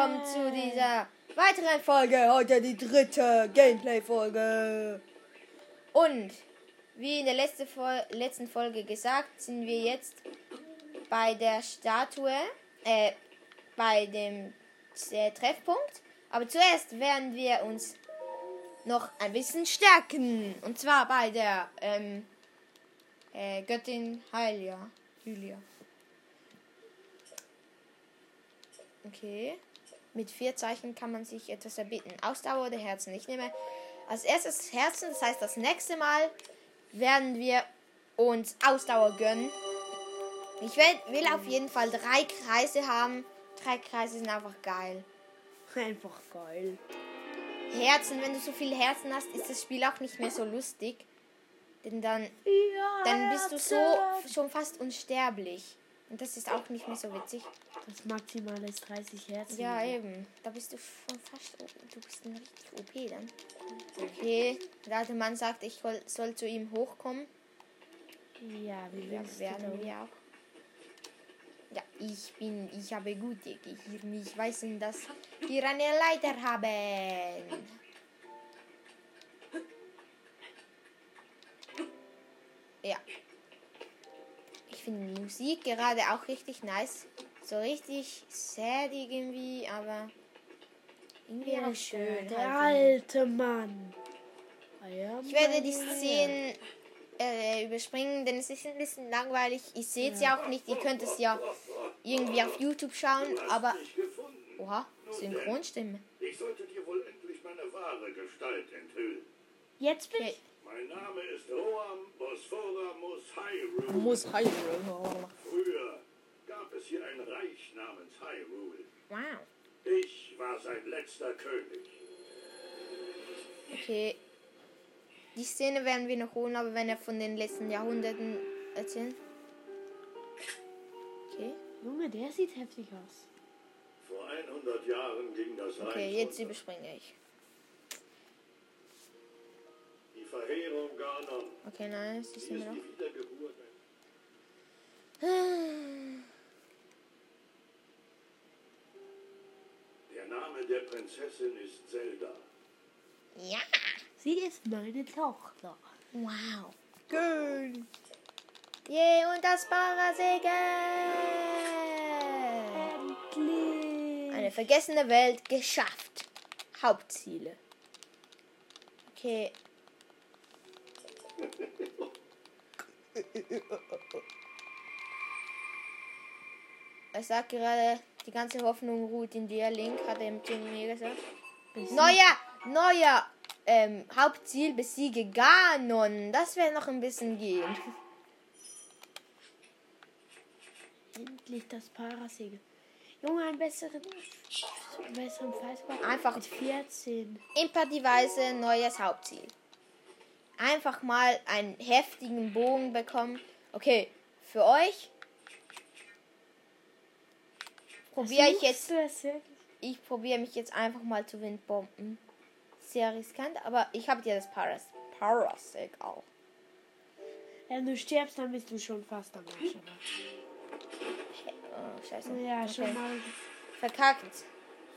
willkommen zu dieser weiteren Folge. Heute die dritte Gameplay-Folge. Und wie in der letzte Fol letzten Folge gesagt, sind wir jetzt bei der Statue, äh, bei dem äh, Treffpunkt. Aber zuerst werden wir uns noch ein bisschen stärken. Und zwar bei der ähm, äh, Göttin Heilia. Julia. Okay. Mit vier Zeichen kann man sich etwas erbitten. Ausdauer oder Herzen. Ich nehme als erstes Herzen. Das heißt, das nächste Mal werden wir uns Ausdauer gönnen. Ich will, will auf jeden Fall drei Kreise haben. Drei Kreise sind einfach geil. Einfach geil. Herzen, wenn du so viele Herzen hast, ist das Spiel auch nicht mehr so lustig. Denn dann, dann bist du so schon fast unsterblich. Und das ist auch nicht mehr so witzig. Das Maximale ist 30 Herzen. Ja, eben. Da bist du schon fast. Du bist ein richtig OP dann. Okay. Der alte Mann sagt, ich soll, zu ihm hochkommen. Ja, wie Ja, werden wir auch. Ja, ich bin. Ich habe gute Gehirn. Ich weiß, dass wir eine Leiter haben. Ja. Ich finde die Musik gerade auch richtig nice. So richtig sad irgendwie, aber irgendwie Ja, auch schön. Der halt. alte Mann. Ah ja, Ich werde die ja, ja. Szenen äh, überspringen, denn es ist ein bisschen langweilig. Ich sehe es ja auch nicht. Ihr könnt es ja irgendwie auf YouTube schauen, aber. Oha, Synchronstimme. Ich sollte dir wohl endlich meine wahre Gestalt enthüllen. Jetzt bin ich. Mein Name ist Roam Bosphora Hyrule. Muss Hyrule. Früher gab es hier ein Reich namens Hyrule. Wow. Ich war sein letzter König. Okay. Die Szene werden wir noch holen, aber wenn er von den letzten Jahrhunderten erzählen. Okay. Junge, der sieht heftig aus. Vor 100 Jahren ging das Reich Okay, jetzt unter. überspringe ich. Die Verheerung Ganon. Okay, nein, es ist Sie ist immer noch. die Wiedergeburt. Der Prinzessin ist Zelda. Ja. Sie ist meine Tochter. Wow. Schön. Yay, und das Parasegel. Endlich. Eine vergessene Welt geschafft. Hauptziele. Okay. Er sagt gerade, die ganze Hoffnung ruht in dir, Link, hat er zu mir gesagt. Neuer, neuer ähm, Hauptziel, besiege Ganon. Das wäre noch ein bisschen gehen. Endlich das Parasegel. Junge, einen besseren, besseren Fallscore. Einfach mit 14. Imperdiweise neues Hauptziel. Einfach mal einen heftigen Bogen bekommen. Okay, für euch probiere ich jetzt. Ich probiere mich jetzt einfach mal zu Windbomben. Sehr riskant, aber ich habe dir das Paras Parasig auch. Wenn du stirbst, dann bist du schon fast am Arsch. Oh, scheiße. Ja, okay. schon mal. Verkackt.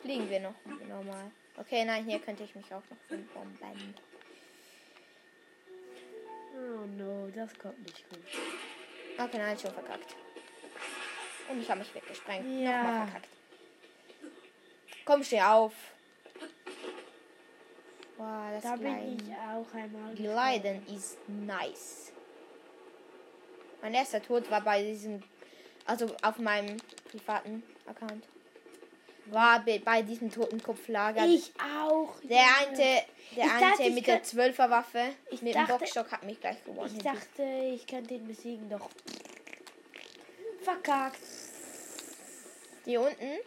Fliegen wir noch normal. Okay, nein, hier könnte ich mich auch noch Windbomben. Oh no, das kommt nicht gut. Okay, nein, schon verkackt. Und ich habe mich weggesprengt. Ja. Nochmal verkackt. Komm, steh auf. Wow, das Da bin ich auch einmal. Gliden ist nice. Mein erster Tod war bei diesem, also auf meinem privaten Account. War bei, diesem Totenkopflager. Ich auch. der Junge. eine, der eine dachte, mit der könnt- 12er Waffe Ich mit dem dachte- Boxstock hat mich gleich gewonnen. Ich dachte, ich könnte ihn besiegen, doch. Verkackt. Hier unten,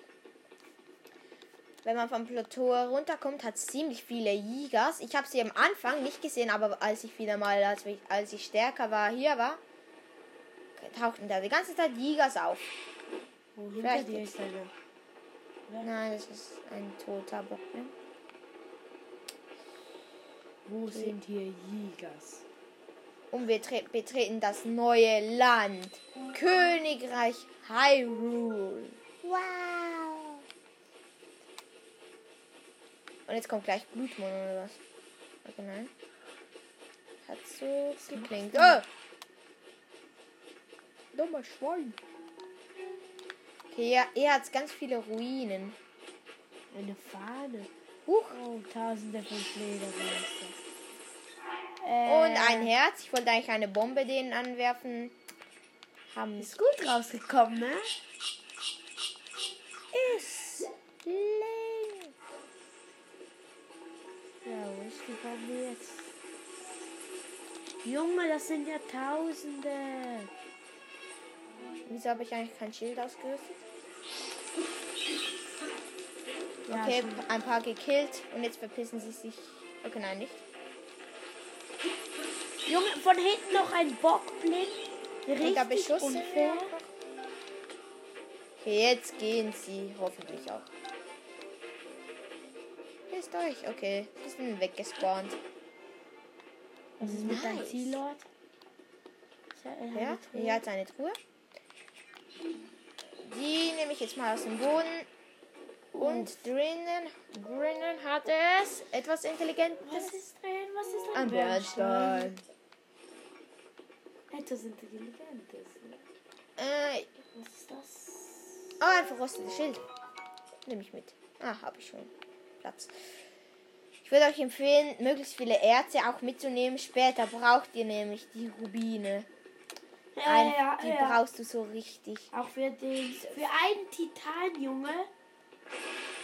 wenn man vom Plateau runterkommt, hat es ziemlich viele Jigas. Ich habe sie am Anfang nicht gesehen, aber als ich wieder mal, als ich, als ich stärker war, hier war, tauchten da die ganze Zeit Jigas auf. Wo Vielleicht dir ist einer? Nein, das ist ein toter Bock. Ne? Wo sind hier Jägers? Und wir tre- betreten das neue Land. Königreich Hyrule. Wow. Und jetzt kommt gleich Blutmon oder was? Okay, nein. Hat so geklingt. Oh! Dummer Schwein. Okay, ja, er hat ganz viele Ruinen. Eine Fahne. Huch. Oh, tausende von Fledermäusen. Und ein Herz. Ich wollte eigentlich eine Bombe denen anwerfen. Haben Ist gut rausgekommen, ne? ist leer. Ja, wo ist die Bombe jetzt? Junge, das sind ja Tausende. Wieso habe ich eigentlich kein Schild ausgerüstet? Ja, Okay, schon. ein paar gekillt und jetzt verpissen sie sich. Okay, nein, nicht. Junge, von hinten noch ein Bockblick. Richtig unfair. Okay, jetzt gehen sie hoffentlich auch. Ist euch. Okay, sie sind weggespawnt. Was ist mit deinem Nice. Zielort? Ja, hier hat eine Truhe. Die nehme ich jetzt mal aus dem Boden. Und drinnen, drinnen hat es etwas Intelligentes. Was ist drin? Was ist drin? Ein Bernstein. Etwas Intelligentes. Äh, Was ist das? oh, ein verrostetes Schild. Nehme ich mit. Ah, habe ich schon. Platz. Ich würde euch empfehlen, möglichst viele Erze auch mitzunehmen. Später braucht ihr nämlich die Rubine. Ein, ja, die ja. brauchst du so richtig. Auch für den, für einen Titan, Junge.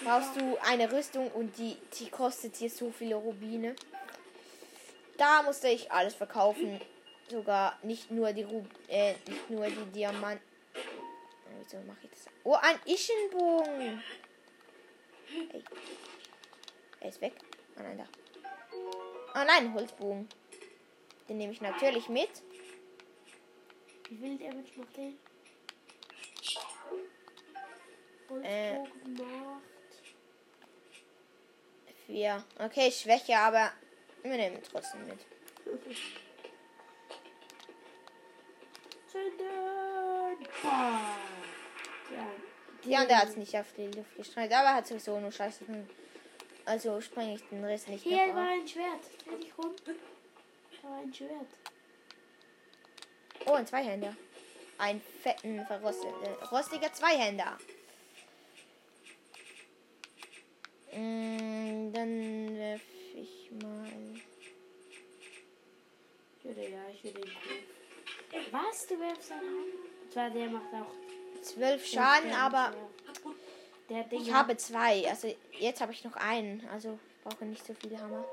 brauchst du eine Rüstung und die, die kostet hier so viele Rubine. Da musste ich alles verkaufen. Sogar nicht nur die Rub äh, nicht nur die Diamanten. Wieso mache ich das? Oh, ein Ischenbogen. Ey. Er ist weg. Ah nein, da. Ah nein, Holzbogen. Den nehme ich natürlich mit. Wie macht der? Äh. Holzbogen macht. Vier. Okay, Schwäche, aber wir nehmen ihn trotzdem mit. Zünden! Boah. Ja. Ja, und der hat es nicht auf die Luft gestreut, aber hat sowieso nur Scheiße. Also springe ich den Rest nicht Hier war ein Schwert. Dreh dich rum. Da war ein Schwert. Oh, ein Zweihänder. Ein fetten, verrosteter, rostiger Zweihänder. Mm, dann werf ich mal. Ich würde ja, ich würde ihn. Was? Du werfst einen an? Zwar der macht auch Zwölf Schaden, Damage, aber ich habe zwei. Also jetzt habe ich noch einen. Also ich brauche nicht so viele Hammer.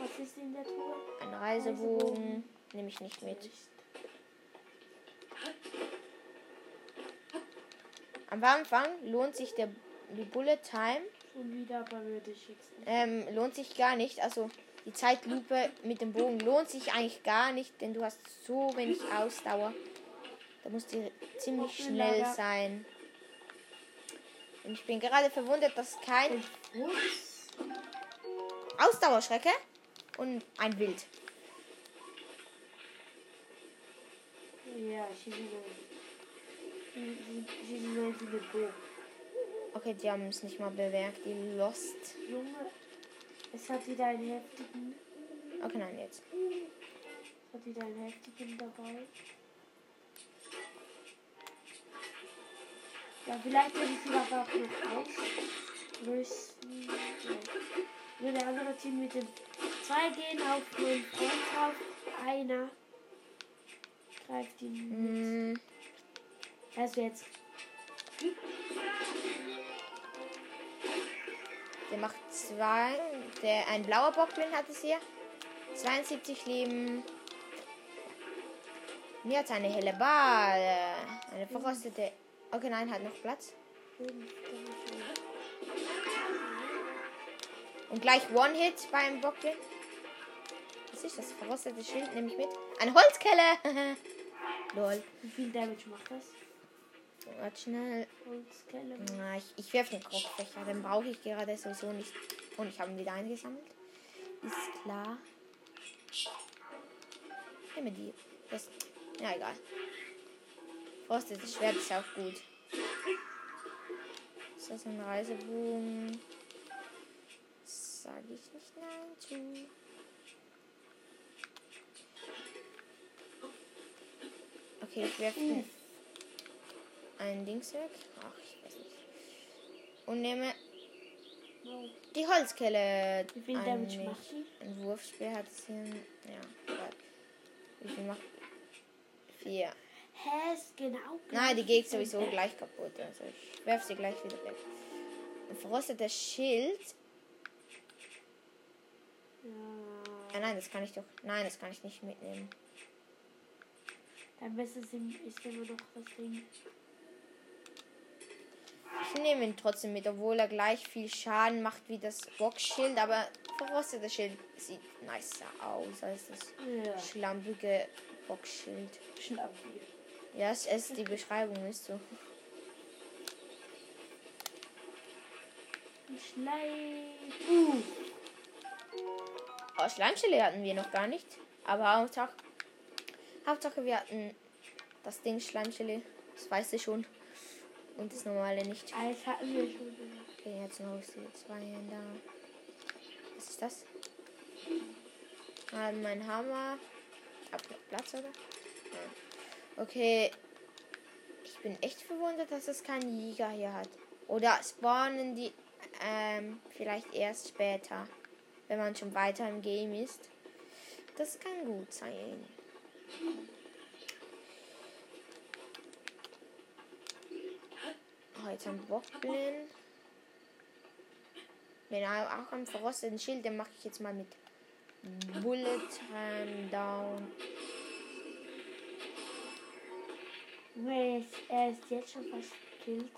Was ist in der Truhe? Ein Reisebogen nehme ich nicht mit. Am Anfang lohnt sich der die Bullet Time Schon wieder, aber würde ich jetzt nicht. ähm, lohnt sich gar nicht. Also die Zeitlupe mit dem Bogen lohnt sich eigentlich gar nicht, denn du hast so wenig Ausdauer. Da musst du ziemlich schnell sein. Und ich bin gerade verwundert, dass kein. Ausdauerschrecke und ein Wild. Ja. Okay, die haben es nicht mal bemerkt, die Lost. Junge, es hat wieder einen heftigen. Okay, nein, jetzt. Es hat wieder einen heftigen dabei. Ja, vielleicht würde ich sie aber auch noch ausrüsten. Ja. Würde der andere Team mit dem zwei gehen auf meinen Freund drauf. Einer greift ihn. Mm, Also jetzt. Der macht zwei. Der, ein blauer Bockblin hat es hier. 72 Leben. Mir hat eine helle Ball. Eine verrostete. Okay, nein, hat noch Platz. Und gleich One-Hit beim Bockblin. Was ist das? Verrostete Schild nehme ich mit. Eine Holzkelle. Lol. Wie viel Damage macht das? Warte schnell. Na, ich, ich werfe den Krogfächer. Den brauche ich gerade sowieso nicht. Und ich habe ihn wieder eingesammelt. Ist klar. Ich nehme die. Das, ja, egal. Frostetes Schwert ist auch gut. Ist das ein Reisebogen? sage ich nicht nein zu. Okay, ich werfe Uh. Ein Dings weg. Ach, ich weiß nicht. Und nehme die Holzkelle. Wie viel Damage macht die? Ein Wurfspeer hat es hier. Ja. Wie viel macht. Vier. Hä, ist genau Nein, die geht sowieso gleich kaputt. Also ich werfe sie gleich wieder weg. Ein verrosteter Schild. Ja, Ah, nein, das kann ich doch. Nein, das kann ich nicht mitnehmen. dann besser ist immer noch das Ding. Ich nehme ihn trotzdem mit, obwohl er gleich viel Schaden macht wie das Boxschild. Aber verrosteter Schild sieht nicer aus als das Ja, schlampige Boxschild. schlampig. Ja, es ist die Beschreibung ist so. Schleim. Uh, Oh, Schleimstelle hatten wir noch gar nicht. Aber Hauptsache, Hauptsache wir hatten das Ding Schleimstelle. Das weißt du schon. Und das normale nicht. Eis hatten wir schon. Okay, jetzt noch die zwei da. Was ist das? Ah, mein Hammer. Hab noch Platz, oder? Ja. Okay. Ich bin echt verwundert, dass es keinen Jäger hier hat. Oder spawnen die ähm, vielleicht erst später, wenn man schon weiter im Game ist. Das kann gut sein. Oh, jetzt ein Bockblin. Wenn er auch am verrosteten Schild, dann mache ich jetzt mal mit Bullet Time Down. Er ist, er ist jetzt schon fast gekillt.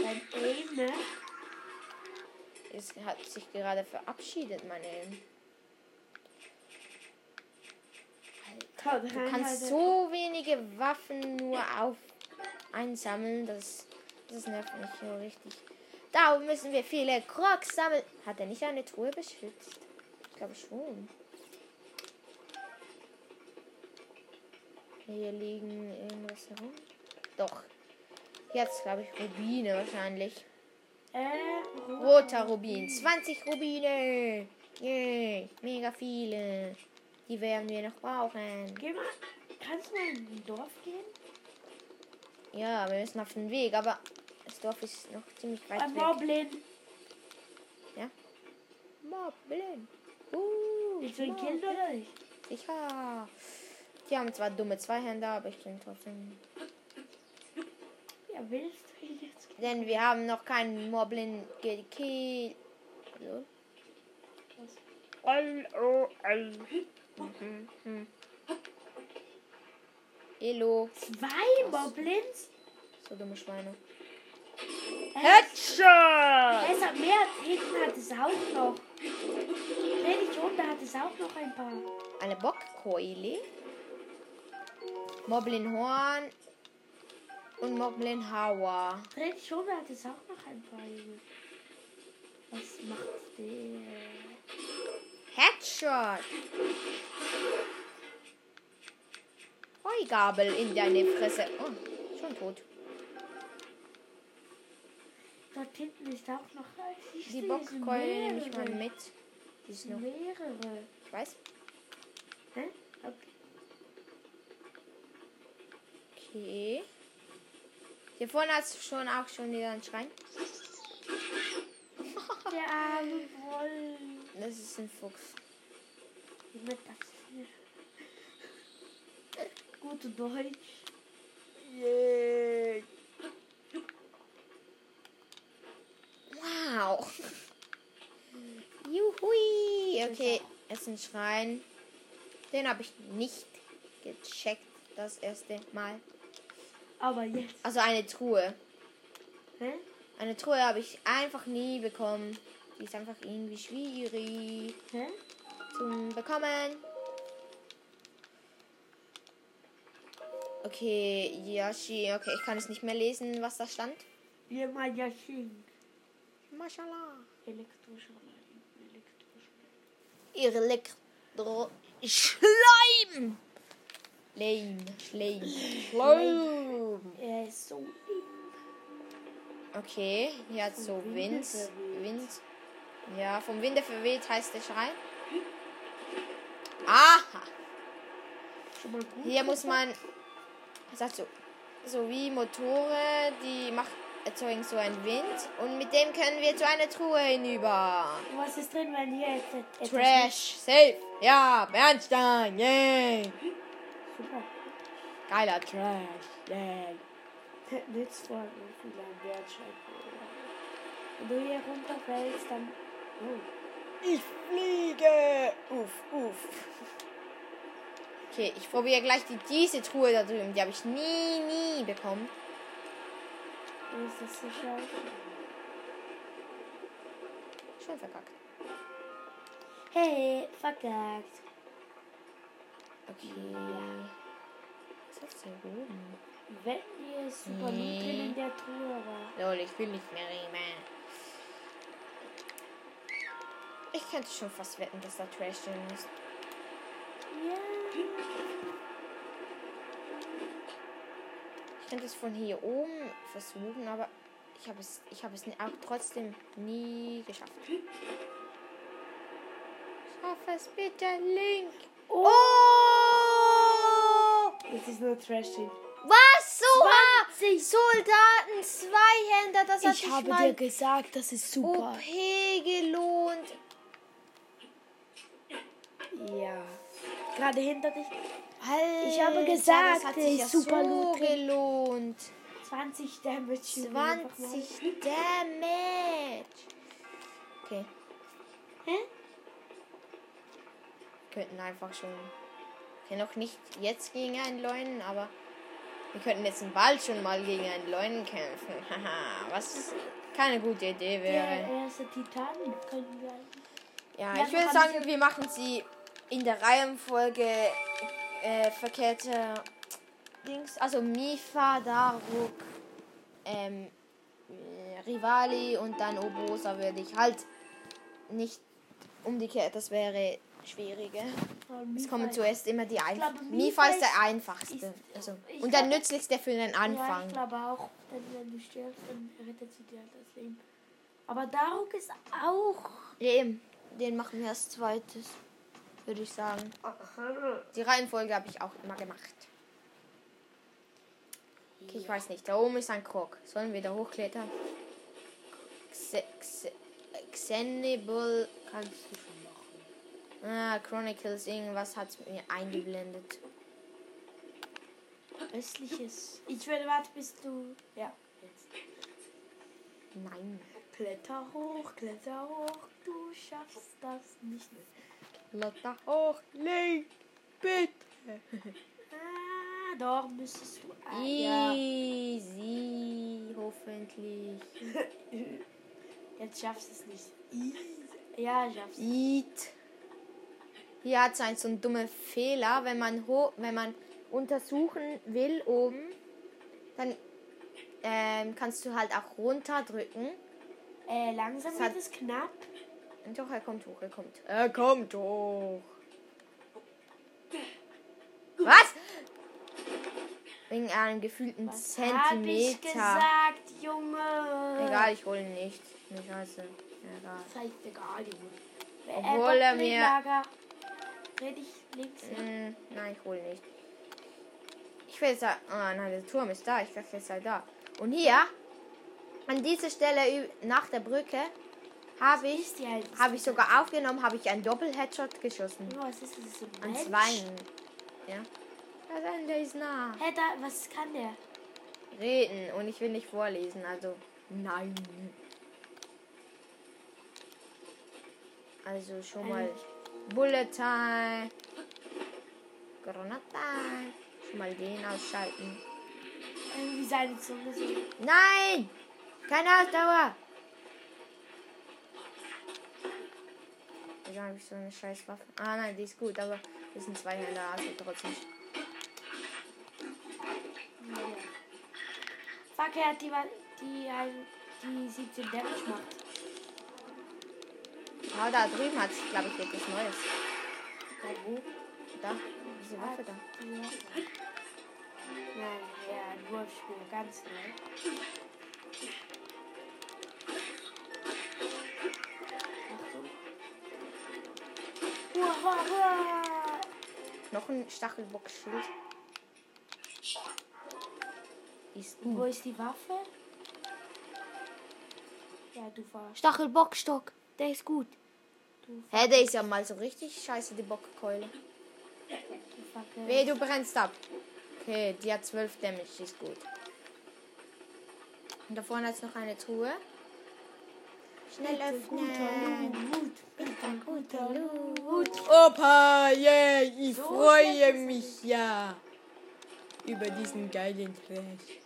Sein Aim, ne? Es hat sich gerade verabschiedet, mein. Komm, Du kannst so wenige Waffen nur auf einsammeln, das, das nervt mich so richtig. Da müssen wir viele Crocs sammeln. Hat er nicht eine Truhe beschützt? Ich glaube schon. Hier liegen irgendwas herum. Doch. Jetzt glaube ich Rubine wahrscheinlich. Äh, Roter Rubin. 20 Rubine. Yay. Mega viele. Die werden wir noch brauchen. Geh mal, kannst du mal in ein Dorf gehen? Ja, wir müssen auf den Weg, aber das Dorf ist noch ziemlich weit Ein weg. Moblin. Moblin. Uh, Willst du ihn killen oder nicht? Sicher. Die haben zwar dumme Zweihänder, aber ich bin trotzdem. Ja, willst du ihn jetzt killen? Denn wir haben noch keinen Moblin gekillt. So. Mhm. Elo. Zwei Moblins? So dumme Schweine. Er Headshot! es hat mehr. Hinten hat es auch noch. Dich um, da hat es auch noch ein paar. Eine Bockkeule. Moblin Horn. Und Moblin Hauer. Dreh dich um, da hat es auch noch ein paar. Was macht der? Headshot. Heugabel in deine Fresse. Oh, schon tot. Dort hinten ist auch noch. Siehst Die Bockkeule nehme ich mal mit. Die ist noch. Mehrere. Ich weiß. Hä? Okay. Okay. Hier vorne hast du schon auch schon wieder einen Schrein. Der arme Woll. Das ist ein Fuchs. Mit das hier. Gute Deutsch. Yay. Wow. Juhui. Okay, es ist ein Schrein. Den habe ich nicht gecheckt das erste Mal. Aber jetzt. Also eine Truhe. Hä? Eine Truhe habe ich einfach nie bekommen. Die ist einfach irgendwie schwierig Hä? zum Bekommen. Okay, Yoshi. Okay, ich kann es nicht mehr lesen, was da stand. Wir mal Yashin. Mashallah. Elektrischer Elektrischer. Elektro. Schleim! Schleim. Schleim. Schleim. Er ist so. Okay, hier hat so Vom Wind. Wind. Ja, vom Winde verweht heißt der Schrei. Aha! Schon mal gut. Hier muss man. Sagt so? So wie Motore, die macht, erzeugen so einen Wind. Und mit dem können wir zu einer Truhe hinüber. Was ist drin, wenn hier jetzt Trash, safe. Ja, Bernstein, yay. Super. Geiler Trash, yay. Nützt vor allem viel ein Wertschein. Wenn du hier runterfällst, dann. Oh. Ich fliege. Uff, uff. Okay, ich probiere gleich die, diese Truhe da drüben. Die habe ich nie, nie bekommen. Ist das scheiße? Schon verkackt. Hey, verkackt. Okay. Was ist denn oben? Wenn hier ist super Nee. Drin in der Truhe war. Lol, ich will nicht mehr reden. Ich könnte schon fast wetten, dass da Trash drin ist. Ich könnte es von hier oben versuchen, aber ich habe es, ich habe es auch trotzdem nie geschafft. Schaff es bitte, Link. Oh! Oh! Das ist nur Trash drin. Was? So 20. Soldaten, Zweihänder, das hat Ich habe mal dir gesagt, das ist super. OP gelohnt. Gerade hinter dich. Alter, Ich habe gesagt, das hat der sich ist ja super so gelohnt. 20 Damage. Junge, einfach mal. 20 Damage. Okay, Hä? wir könnten einfach schon. Okay, noch nicht jetzt gegen einen Leunen, aber wir könnten jetzt im Wald schon mal gegen einen Leunen kämpfen. Haha, was keine gute Idee Der wäre. erste Titan können wir. Ja, Ja, ich würde sagen, wir machen sie in der Reihenfolge äh, verkehrte Dings. Also Mifa, Daruk, ähm, äh, Rivali und dann Obosa würde ich halt nicht umgekehrt, das wäre schwieriger. Es kommen zuerst immer die einfachsten. Mifa ist der einfachste. ist- Also, und der nützlichste für den Ja, Anfang. ich glaube auch, wenn du stirbst, dann rettet sie dir das Leben. Aber Daruk ist auch. Eben, den machen wir als zweites, würde ich sagen. Die Reihenfolge habe ich auch immer gemacht. Okay, ich weiß nicht. Da oben ist ein Krog. Sollen wir da hochklettern? Xe Xe Xenable. Kannst du schon machen. Ah, Chronicles, irgendwas hat mir eingeblendet. Östliches. Ich würde warten, bis du. Ja, jetzt. Nein. Kletter hoch, kletter hoch, du schaffst das nicht. Lotta hoch, Link, bitte. Ah, doch müsstest du. Ah, ja. Easy, hoffentlich. Jetzt schaffst du es nicht. Easy. Ja, schaffst du. Eat. Hier hat es einen so einen dummen Fehler, wenn man ho wenn man untersuchen will oben, dann ähm, kannst du halt auch runterdrücken. Äh, langsam Das hat- wird es knapp. Und doch, er kommt hoch, er kommt. Er kommt hoch. Was? Wegen einem gefühlten Was hab ich Zentimeter. gesagt, Junge? Egal, ich hole ihn nicht. Mir scheiße. Egal. Das heißt egal, Junge. Obwohl er mir- Lager. Dich links. Ja. Mm, nein, ich hole nicht. Ich will jetzt da. Ah, nein, der Turm ist da. Ich dachte, er sei da. Und hier, an dieser Stelle nach der Brücke, habe ich, habe ich sogar aufgenommen, habe ich einen Doppel-Headshot geschossen. Was ist das? An zweien. Ja. Ja, dann, der ist nah. Hä, da, was kann der? Reden und ich will nicht vorlesen, also nein. Also schon mal Bullet Time. Granata. Schon mal den ausschalten. Irgendwie seine Zunge so. Nein! Keine Ausdauer! Wieso habe ich so eine scheiß Waffe? Ah nein, die ist gut, aber das sind zwei Hände, also trotzdem. Fuck, er hat die, die, ein- die 17 Damage macht. Ah, da drüben hat es, glaube ich, etwas Neues. Ja, wo? Da, diese Waffe da. Ja. Nein, ja, ein Wurfspieler, ganz neu. Noch ein Stachelbockschild. Ist Wo gut. ist die Waffe? Ja, du verarschst. Stachelbockstock, der ist gut. Du, Hä, der ist ja mal so richtig scheiße, die Bockkeule. du. Weh, du brennst ab. Okay, die hat 12 Damage, die ist gut. Und da vorne ist noch eine Truhe. Schnell öffnen. Bitte guter Loot. Opa, yeah, ich So freue mich ja über diesen geilen Trash.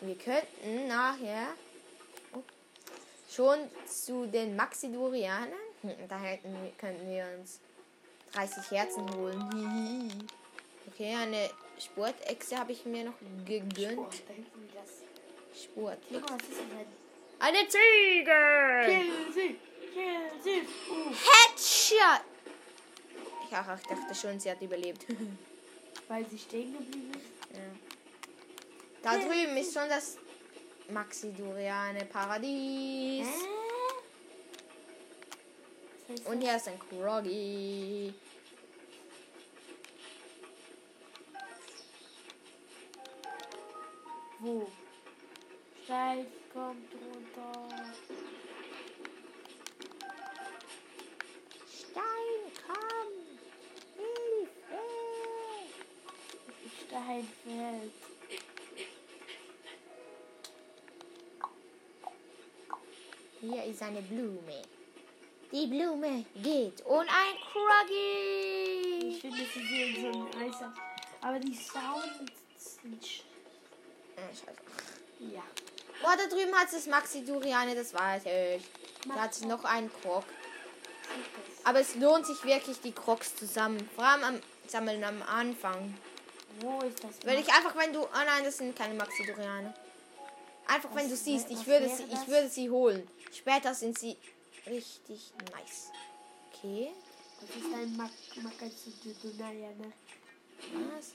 Wir könnten nachher oh, schon zu den Maxidurianern. Hm, Da hätten, wir- könnten wir uns 30 Herzen holen. Okay, eine Sportechse habe ich mir noch gegönnt. Denken Sport. Junge, was ist denn? Eine Ziege! Kill sie. Kill sie. Uh. Headshot! Ich, ach, ich dachte schon, sie hat überlebt. Weil sie stehen geblieben ist. ja. Da drüben ist schon das Maxiduriane Paradies. Hä? Was heißt Und hier ist ein Kroggy. Wo? Stein kommt runter. Stein, komm! Hilfe! Stein fällt. Hier ist eine Blume. Die Blume geht. Und ein Kroggy! Ich finde, sie sehen so ein Eis. Aber die Sounds sind. sch- Äh, scheiße. Ja. Boah, da drüben hat es das Maxiduriane, das weiß ich. Da hat es noch einen Krog. Aber es lohnt sich wirklich, die Crocs zusammen. Vor allem am Sammeln am Anfang. Wo ist das? Weil ich einfach, wenn du. Oh nein, das sind keine Maxidorianer. Einfach, Was wenn du siehst, ich würde, sie, ich würde sie holen. Später sind sie richtig nice. Okay. Das ist ein Mak Makatsu-Naja, ne? Was?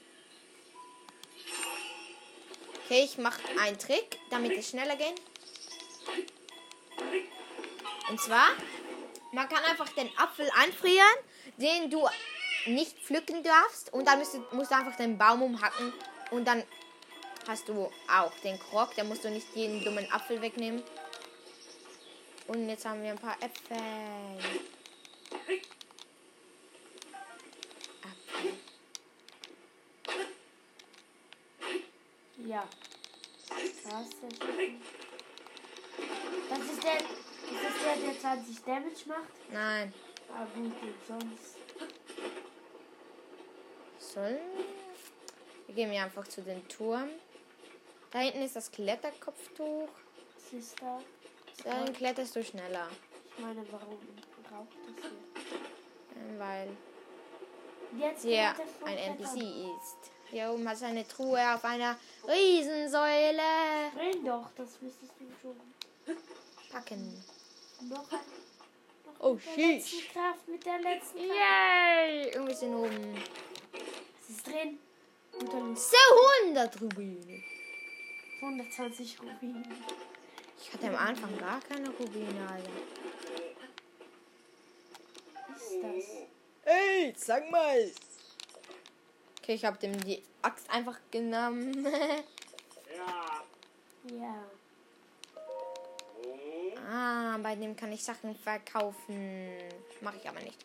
Okay, ich mache einen Trick, damit es schneller geht. Und zwar, man kann einfach den Apfel anfrieren, den du nicht pflücken darfst. Und dann musst du, musst du einfach den Baum umhacken. Und dann hast du auch den Krog. Da musst du nicht jeden dummen Apfel wegnehmen. Und jetzt haben wir ein paar Äpfel. Ja. Krass, das ist der, ist das der, der 20 Damage macht? Nein. Ah gut, sonst. Sollen wir gehen wir einfach zu den Turm. Da hinten ist das Kletterkopftuch. Was ist da? Dann kletterst du schneller. Ich meine, warum raucht das hier? Weil Jetzt hier der ein. NPC ist. Hier oben hat eine Truhe auf einer Riesensäule. Renn doch, das müsstest du schon. Packen. Noch ein. Noch Oh, mit der sheesh. letzten Kraft, mit der letzten Kraft. Yay! Und wir sind oben. Was ist drin? Loot. So 100 Rubine. 120 Rubine. Ich hatte am Anfang gar keine Rubine, Alter. Was ist das? Ey, sag mal. Okay, ich habe dem die Axt einfach genommen. Ja. Ja. Ah, bei dem kann ich Sachen verkaufen. Mache ich aber nicht.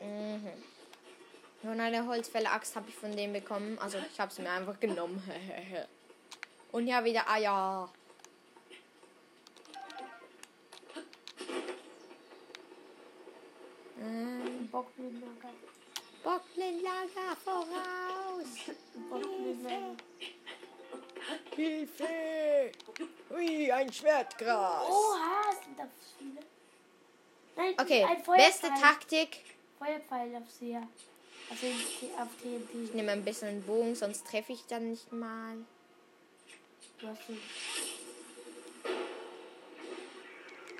Mhm. Nur eine Holzfäller-Axt habe ich von dem bekommen. Also ich habe es mir einfach genommen. Und ja, wieder Eier. Ähm, Bockblindlager. Bockblindlager voraus. Bockblindlager. Hilfe! Ui, ein Schwertgras. Oha, sind da viele. Nein, Okay, ein Feuerpfeil. beste Taktik. Feuerpfeil auf See. Also auf TNT. Ich nehme ein bisschen Bogen, sonst treffe ich dann nicht mal. Du hast so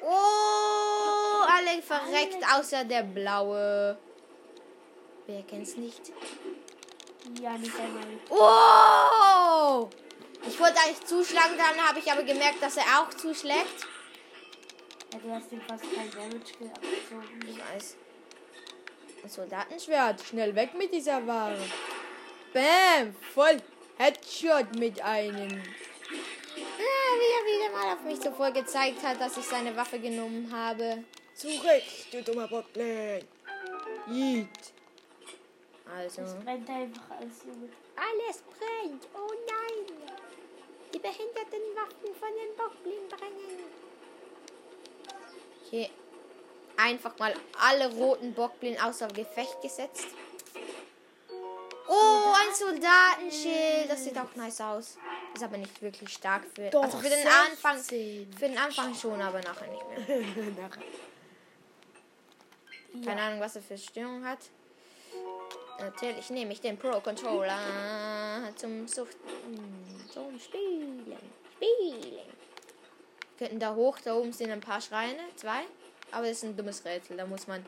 Oh, alle verreckt, außer der blaue. Wer kennt's nicht? ja nicht einmal. Oh! Ich wollte eigentlich zuschlagen, dann habe ich aber gemerkt, dass er auch zuschlägt. du hast ihm fast kein Damage. Ich weiß. Ein Soldatenschwert. Schnell weg mit dieser Ware. Bam! Voll Headshot mit einem. Ja, wie er wieder mal auf mich zuvor gezeigt hat, dass ich seine Waffe genommen habe. Zurecht, du dummer Bocklein. Yeet. Also. Es brennt einfach alles mit. Alles brennt. Oh nein. Die behinderten Waffen von den Bockblin brennen. Okay. Einfach mal alle roten Bockblin außer Gefecht gesetzt. Oh, ein Soldatenschild. Das sieht auch nice aus. Ist aber nicht wirklich stark für. Doch, also für den 16. Anfang. Für den Anfang schon, aber nachher nicht mehr. Keine Ahnung, was er für Störung hat. Natürlich nehme ich den Pro Controller zum Suchten, zum Spielen. Spielen. Wir könnten da hoch, da oben sind ein paar Schreine, zwei. Aber das ist ein dummes Rätsel, da muss man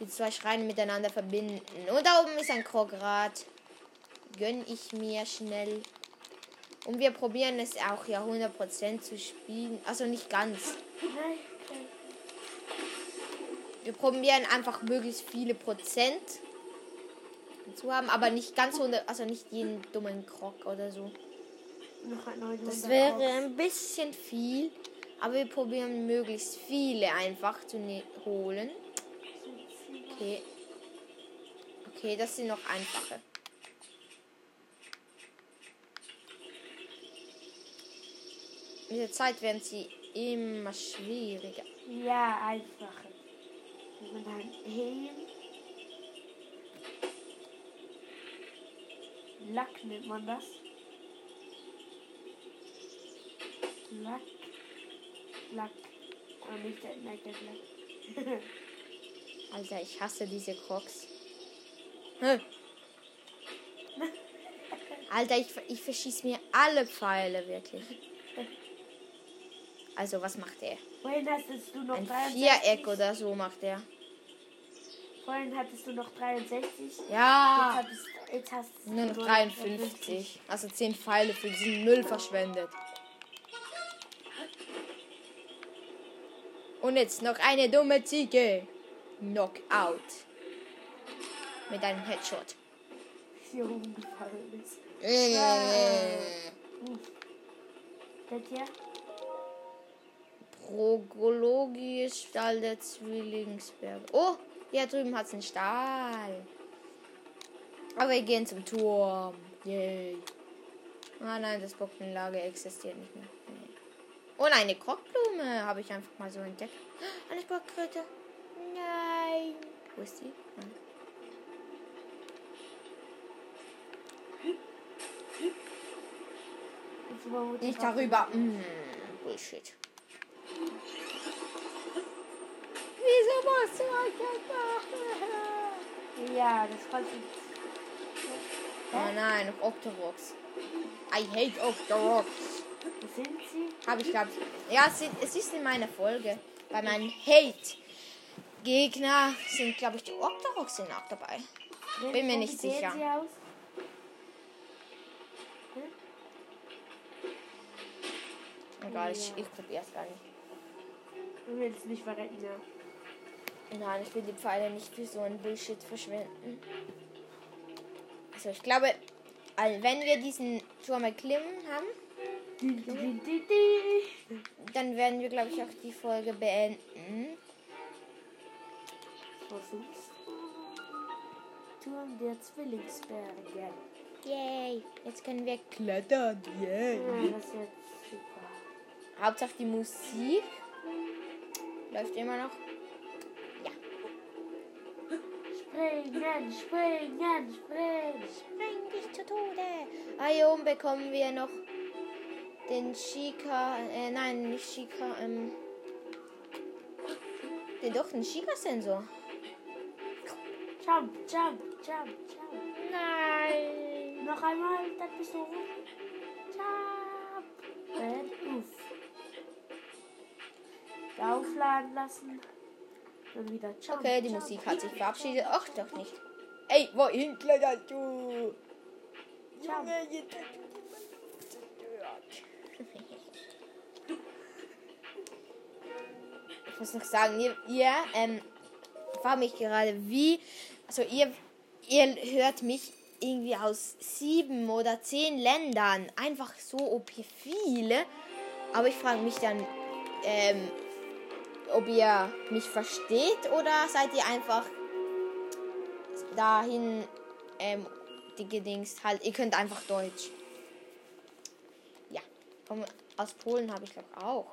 die zwei Schreine miteinander verbinden. Und da oben ist ein Krograd. Gönn ich mir schnell. Und wir probieren es auch ja 100% zu spielen. Also nicht ganz. Wir probieren einfach möglichst viele Prozent zu haben, aber nicht ganz 100, also nicht jeden dummen Krog oder so. Noch ein 900 Das wäre ein bisschen viel, aber wir probieren möglichst viele einfach zu ne holen. Okay. Okay, das sind noch einfache. Mit der Zeit werden sie immer schwieriger. Ja, einfacher. Dann Helm. Lack nennt man das. Lack. Lack. Aber nicht der Naked Lack. Alter, ich hasse diese Crocs. Alter, ich, ich verschieß mir alle Pfeile, wirklich. Also, was macht er? Ein 63. Viereck oder so macht er. Vorhin hattest du noch 63. Jetzt, Ja, hattest, jetzt hast du nur noch 53. Also 10 Pfeile für diesen Müll verschwendet. Und jetzt noch eine dumme Ziege. Knockout. Mit einem Headshot. Hier umgefallen ist. Äh. Das hier? Progologie Stall der Zwillingsberge. Oh, hier drüben hat es einen Stall. Aber wir gehen zum Turm. Yay. Ah nein, das Bockenlager existiert nicht mehr. Nee. Und eine Krockblume habe ich einfach mal so entdeckt. Eine Spottkröte. Nein. Wo ist die? Nein. Nicht darüber. Mm, Bullshit. Wieso musst du euch machen? Ja, das konnte ich. Oh nein, noch Octoroks. I hate Octoroks. Wo sind sie? Habe ich gehabt. Ja, es, ist in meiner Folge. Bei meinen Hate-Gegner sind, glaube ich, die Octoroks sind auch dabei. Bin mir nicht sicher. Aus? Egal, ich, ich probiere es gar nicht. Du willst nicht verrecken, ja. Nein, ich will die Pfeile nicht für so ein Bullshit verschwenden. Also ich glaube, all- wenn wir diesen Turm erklimmen haben, dann werden wir, glaube ich, auch die Folge beenden. Versuch's. Turm der Zwillingsberge. Yay, jetzt können wir klettern. Yay. Ja, das ist jetzt super. Hauptsache die Musik läuft immer noch. Springen, springen, springen. Spring dich zu Tode. Ah, hier oben bekommen wir noch den Shika, äh, nein, nicht Shika, ähm, den doch, den Shika-Sensor. Jump, jump, jump, jump. Nein. Noch einmal, dann bist du rum. Jump. Und uff. Aufladen lassen. Dann wieder jump. Okay, die jump. Musik hat sich verabschiedet. Ach, doch nicht. Ey, wohin kletterst du? Junge, jetzt Wand zerstört. ich muss noch sagen, ihr, ihr ähm, fragt mich gerade, wie, also ihr, ihr hört mich irgendwie aus sieben oder zehn Ländern, einfach so OP viele, aber ich frage mich dann, ähm, ob ihr mich versteht oder seid ihr einfach dahin ähm, die gedingst halt, ihr könnt einfach Deutsch. Ja, aus Polen habe ich glaube auch.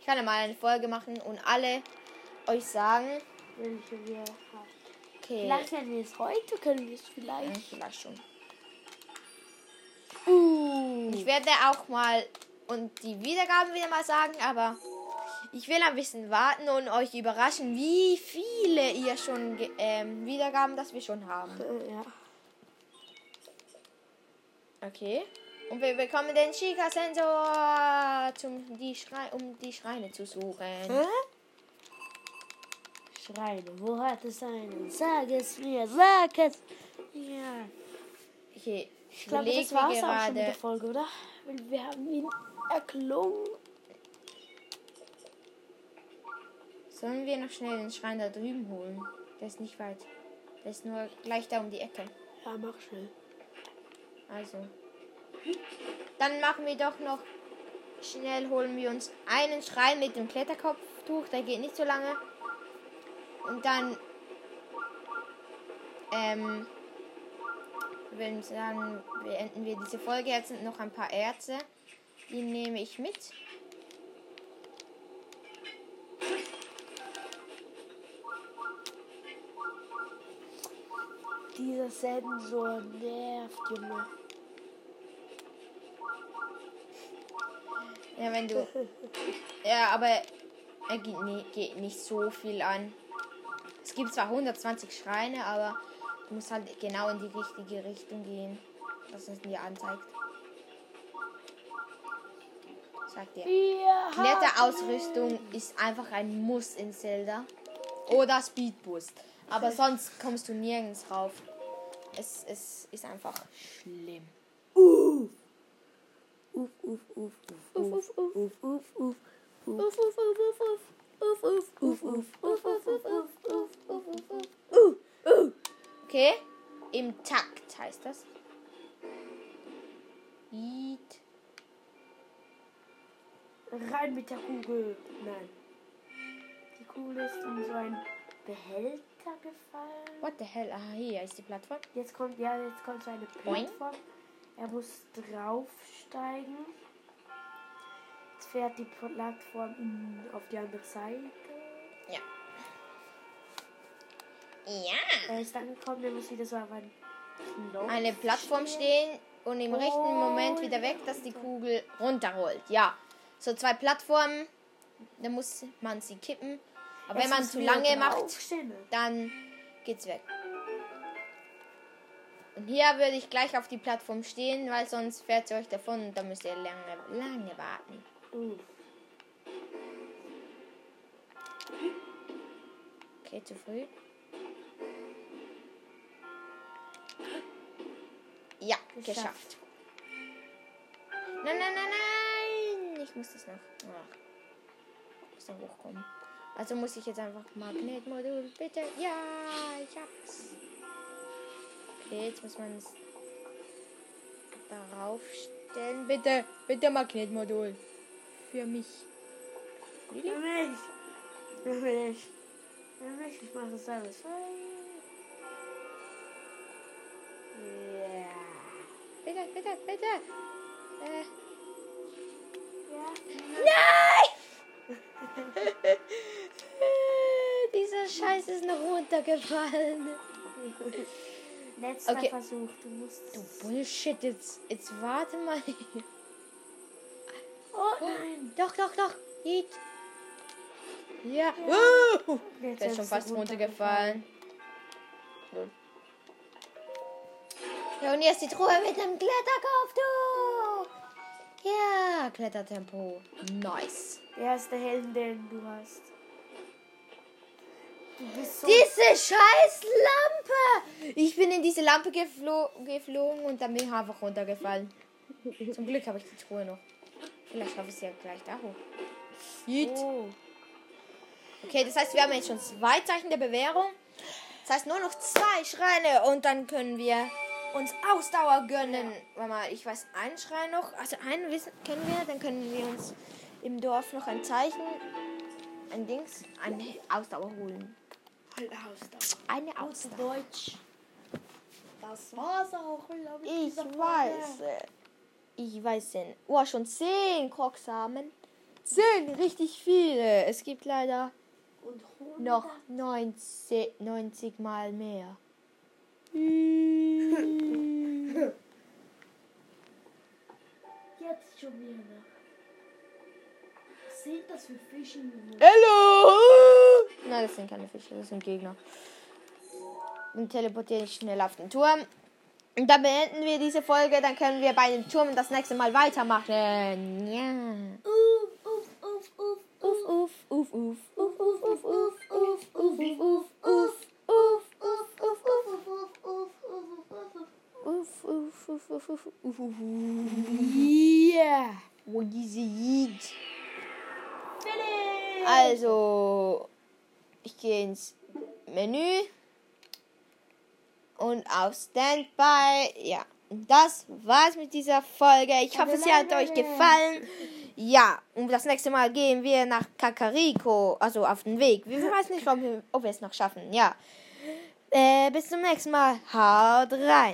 Ich kann ja mal eine Folge machen und alle euch sagen, Welche wir haben. okay, Vielleicht werden wir es heute, können wir es ja, vielleicht. vielleicht schon. Uh. Ich werde auch mal und die Wiedergaben wieder mal sagen, aber ich will ein bisschen warten und euch überraschen, wie viele ihr schon ähm, Wiedergaben, das wir schon haben. Äh, ja. Okay. Und wir bekommen den Chica-Sensor, zum die Schrei um die Schreine zu suchen. Hä? Schreine, wo hat es einen? Sag es mir, sag es mir. Okay. Ich glaube, das war es auch schon mit der. Folge, oder? Wir haben ihn erklungen. Sollen wir noch schnell den Schrein da drüben holen? Der ist nicht weit. Der ist nur gleich da um die Ecke. Ja, mach schnell. Also. Dann machen wir doch noch schnell, holen wir uns einen Schrein mit dem Kletterkopftuch. Der geht nicht so lange. Und dann, ähm, würde ich sagen, beenden wir diese Folge. Jetzt sind noch ein paar Erze. Die nehme ich mit. Dieser Sensor nervt, Junge. Ja, wenn du. Ja, aber er geht, nie, geht nicht so viel an. Es gibt zwar 120 Schreine, aber du musst halt genau in die richtige Richtung gehen, was es dir anzeigt. Sag dir. Kletterausrüstung ist einfach ein Muss in Zelda. Oder Speedboost. Aber sonst kommst du nirgends rauf. Es, es ist einfach schlimm. Uff. Uff, uff, uff, uff, uff, uff, uff, uff, uff. Uff, uff, uff, uff, uff. Uff, uff, uff, uff, uff, uff, uff, uff, uff, uff, uff, uff. Uh, uh. Okay? Im Takt heißt das. Eat. Rein mit der Kugel. Nein. Die Kugel ist in so ein Behälter gefallen. What the hell? Ah, hier ist die Plattform. Jetzt kommt, ja, jetzt kommt so eine Boing. Plattform. Er muss draufsteigen. Jetzt fährt die Plattform auf die andere Seite. Ja. Ja. Er ist angekommen, er muss wieder so auf einen Knopf Eine Plattform stehen und im rechten Moment wieder weg, dass die Kugel runterrollt. Ja. So zwei Plattformen. Da muss man sie kippen. Aber wenn man zu lange macht, draufstehen. dann geht's weg. Und hier würde ich gleich auf die Plattform stehen, weil sonst fährt sie euch davon und dann müsst ihr lange, lange warten. Uh. Okay, zu früh. Ja, geschafft. Geschafft. Nein, nein, nein, nein. Ich muss das noch. Ach. Muss da hochkommen. Also muss ich jetzt einfach Magnetmodul, bitte. Ja, ich hab's. Okay, jetzt muss man es darauf stellen. Bitte, bitte Magnetmodul. Für mich. Für mich. Für mich. Für mich. Ich mache das alles. Ja. Bitte, bitte, bitte. Äh, Ja. Dieser Scheiß ist noch runtergefallen. Letzter Okay. Versuch. Du musst. Du Bullshit, jetzt, jetzt warte mal. Oh nein. Doch, doch, doch. Geht. Ja. Uh, Jetzt der ist schon fast runtergefallen. Ja, und ist die Truhe mit dem Kletterkopftuch. Ja, Klettertempo. Nice. Der ist der Helm, den du hast. So. Diese scheiß Lampe! Ich bin in diese Lampe geflo geflogen und dann bin ich einfach runtergefallen. Zum Glück habe ich die Truhe noch. Vielleicht schaffe ich sie ja gleich da hoch. Yeet. Oh. Okay, das heißt, wir haben jetzt schon zwei Zeichen der Bewährung. Das heißt, nur noch zwei Schreine und dann können wir uns Ausdauer gönnen. Warte mal, ich weiß einen Schrein noch. Also einen wissen, kennen wir. Dann können wir uns im Dorf noch ein Zeichen, ein Dings, eine Ausdauer holen. Ausdauer. Eine Ausdauer. Deutsch. Das war's auch, glaube ich. Ich weiß. Ich weiß denn. Oh, schon zehn Krocksamen. Zehn, richtig viele. Es gibt leider Und 100. noch 90, 90 mal mehr. Jetzt schon wieder. Was sind das für Fische? Hallo! Nein, das sind keine Fische, das sind Gegner. Dann teleportiere ich schnell auf den Turm. Und dann beenden wir diese Folge. Dann können wir bei dem Turm das nächste Mal weitermachen. Ja. Uff, uff, uff, uff, Uff, uff, uff, uff. uff, uff, uff, uff, uff, uff, uff, uff, Uff, uff, uff, uff, uff, uff, uff, uff, uff. uff, uff, uff, Also, ich gehe ins Menü und auf Standby. Ja, das war's mit dieser Folge. Ich hoffe, sie hat euch gefallen. Ja, und das nächste Mal gehen wir nach Kakariko, also auf den Weg. Wir wissen nicht, ob wir, ob wir es noch schaffen. Ja. Äh, bis zum nächsten Mal. Haut rein.